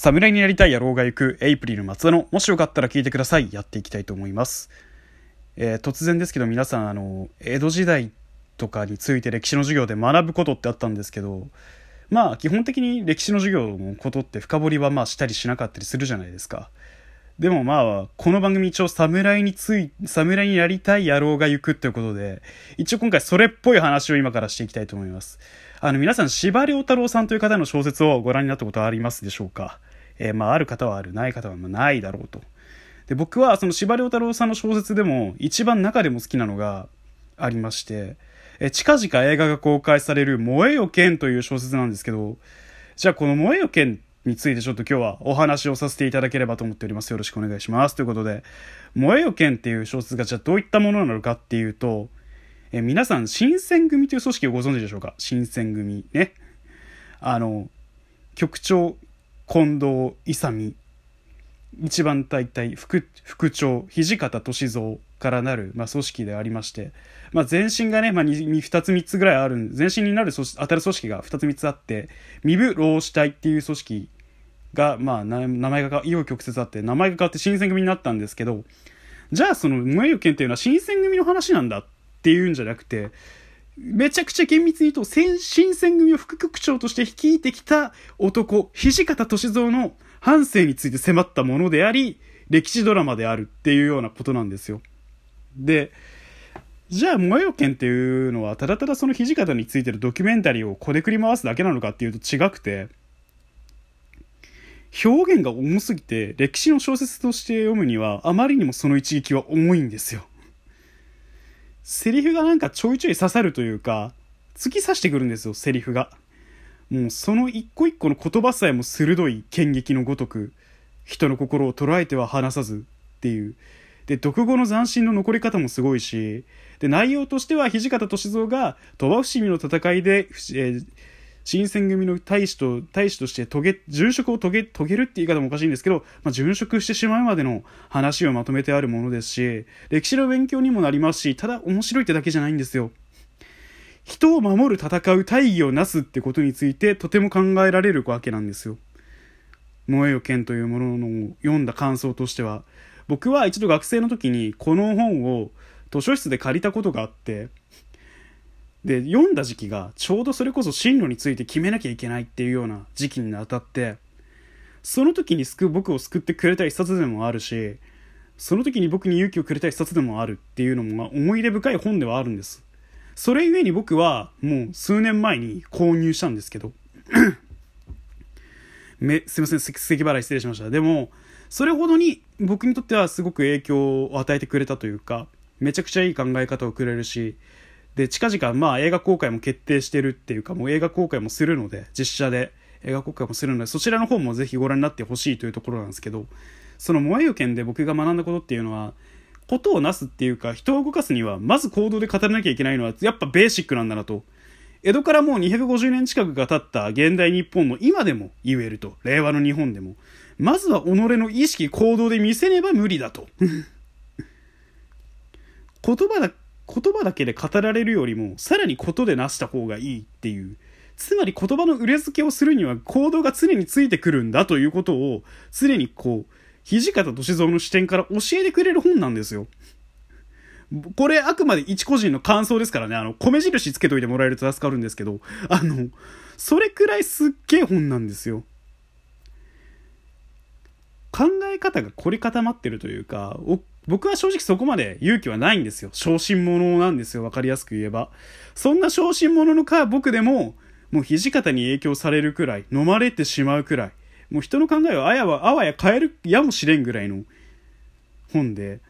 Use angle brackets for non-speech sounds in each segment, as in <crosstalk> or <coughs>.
侍になりたい野郎が行くエイプリル松田のもしよかったら聞いてください。やっていきたいと思います、えー、突然ですけど皆さんあの江戸時代とかについて歴史の授業で学ぶことってあったんですけどまあ基本的に歴史の授業のことって深掘りはまあしたりしなかったりするじゃないですか。でもまあこの番組一応侍につい侍になりたい野郎が行くっていうことで一応今回それっぽい話を今からしていきたいと思います。あの皆さん司馬遼太郎さんという方の小説をご覧になったことはありますでしょうか？えー、まあ、ある方はある、ない方はまないだろうと。で、僕はその司馬太郎さんの小説でも一番中でも好きなのがありまして、え近々映画が公開される燃えよ剣という小説なんですけど、じゃあこの燃えよ剣についてちょっと今日はお話をさせていただければと思っております。よろしくお願いします。ということで、燃えよ剣っていう小説がじゃあどういったものなのかっていうと、え皆さん、新選組という組織をご存知でしょうか？新選組ね。あの、局長、近藤勇。一番隊隊副副長土方歳三からなる、まあ、組織でありまして、まあ、前身がね、まあ2、2, つ3つぐらいある前身になる組当たる組織が2つ3つあって身分労使隊っていう組織が、まあ、名前が紆余曲折あって名前が変わって新選組になったんですけどじゃあその無影剣っていうのは新選組の話なんだっていうんじゃなくてめちゃくちゃ厳密に言うと、新選組を副局長として率いてきた男、土方歳三の半生について迫ったものであり、歴史ドラマであるっていうようなことなんですよ。で、じゃあ、萌えよ剣っていうのは、ただただその土方についてるドキュメンタリーをこねくり回すだけなのかっていうと違くて、表現が重すぎて、歴史の小説として読むには、あまりにもその一撃は重いんですよ。セリフがなんかちょいちょい刺さるというか、突き刺してくるんですよ、セリフが。もうその一個一個の言葉さえも鋭い剣撃のごとく、人の心を捉えては離さずっていう。で、独語の斬新の残り方もすごいし、で、内容としては土方歳三が鳥羽伏見の戦いで、えー、新選組の大使と、大使として遂げ、殉職を遂げ、遂げるって言い方もおかしいんですけど、まあ、殉職してしまうまでの話をまとめてあるものですし、歴史の勉強にもなりますし、ただ面白いってだけじゃないんですよ。人を守る戦う大義をなすってことについてとても考えられるわけなんですよ。燃えよ剣というものの読んだ感想としては、僕は一度学生の時にこの本を図書室で借りたことがあって、で、読んだ時期がちょうどそれこそ進路について決めなきゃいけないっていうような時期にあたって、その時に救う僕を救ってくれた一冊でもあるし、その時に僕に勇気をくれた一冊でもあるっていうのも、思い入れ深い本ではあるんです。それゆえに僕はもう数年前に購入したんですけど <coughs> め、すいません、咳払い失礼しました。でも、それほどに僕にとってはすごく影響を与えてくれたというか、めちゃくちゃいい考え方をくれるし、で、近々、まあ映画公開も決定してるっていうか、もう映画公開もするので、実写で映画公開もするので、そちらの方もぜひご覧になってほしいというところなんですけど、その萌えよ剣で僕が学んだことっていうのは、ことをなすっていうか、人を動かすには、まず行動で語らなきゃいけないのは、やっぱベーシックなんだなと。江戸からもう250年近くが経った現代日本の今でも言えると。令和の日本でも。まずは己の意識行動で見せねば無理だと。言葉だ言葉だけで語られるよりも、さらにことでなした方がいいっていう。つまり言葉の裏付けをするには行動が常についてくるんだということを、常にこう、土方歳三の視点から教えてくれる本なんですよ。これあくまで一個人の感想ですからね、あの、米印つけといてもらえると助かるんですけど、あの、それくらいすっげえ本なんですよ。考え方が凝り固まってるというか、僕は正直そこまで勇気はないんですよ。小心者なんですよ。わかりやすく言えば。そんな小心者のか僕でも、もう土方に影響されるくらい、飲まれてしまうくらい、もう人の考えをあやは、あわや変えるやもしれんぐらいの本で、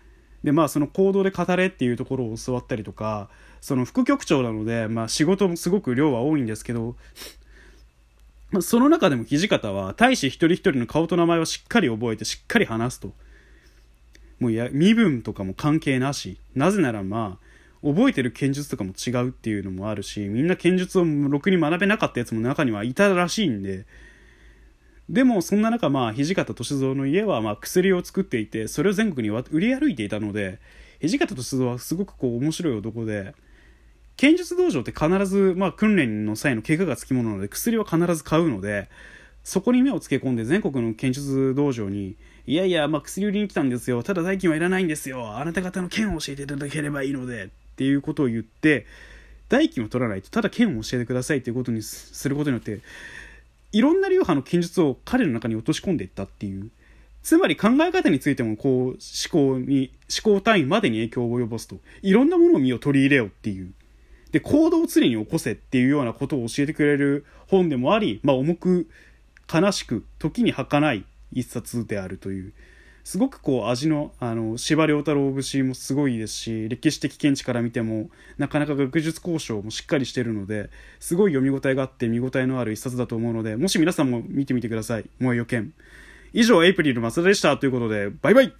で、まあその行動で語れっていうところを教わったりとか、その副局長なので、まあ仕事もすごく量は多いんですけど、その中でも土方は大使一人一人の顔と名前をしっかり覚えてしっかり話すと。もうや身分とかも関係なし。なぜならまあ覚えてる剣術とかも違うっていうのもあるしみんな剣術をろくに学べなかったやつも中にはいたらしいんで。でもそんな中まあ土方歳三の家はま薬を作っていてそれを全国に売り歩いていたので土方歳三はすごくこう面白い男で剣術道場って必ずまあ訓練の際の怪我がつきものなので薬は必ず買うのでそこに目をつけ込んで全国の剣術道場にいやいや、まあ、薬売りに来たんですよ。ただ代金はいらないんですよ。あなた方の剣を教えていただければいいのでっていうことを言って代金を取らないと。ただ剣を教えてくださいっていうことにすることによっていろんな流派の剣術を彼の中に落とし込んでいったっていう。つまり考え方についてもこう思考に思考単位までに影響を及ぼすと。いろんなものを身を取り入れようっていう。で行動を常に起こせっていうようなことを教えてくれる本でもあり、まあ、重く悲しく時に儚い一冊であるという。すごくこう味のあの司馬太郎節もすごいですし歴史的見地から見てもなかなか学術交渉もしっかりしてるのですごい読み応えがあって見応えのある一冊だと思うのでもし皆さんも見てみてください「燃えよ剣」以上エイプリル松田でしたということでバイバイ。